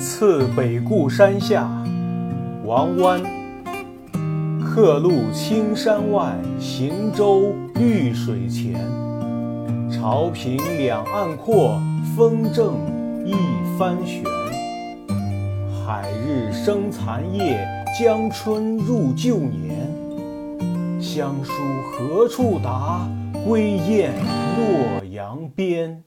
次北固山下王湾。客路青山外行舟绿水前。潮平两岸阔风正一帆悬。海日生残夜江春入旧年。乡书何处达归雁洛阳边。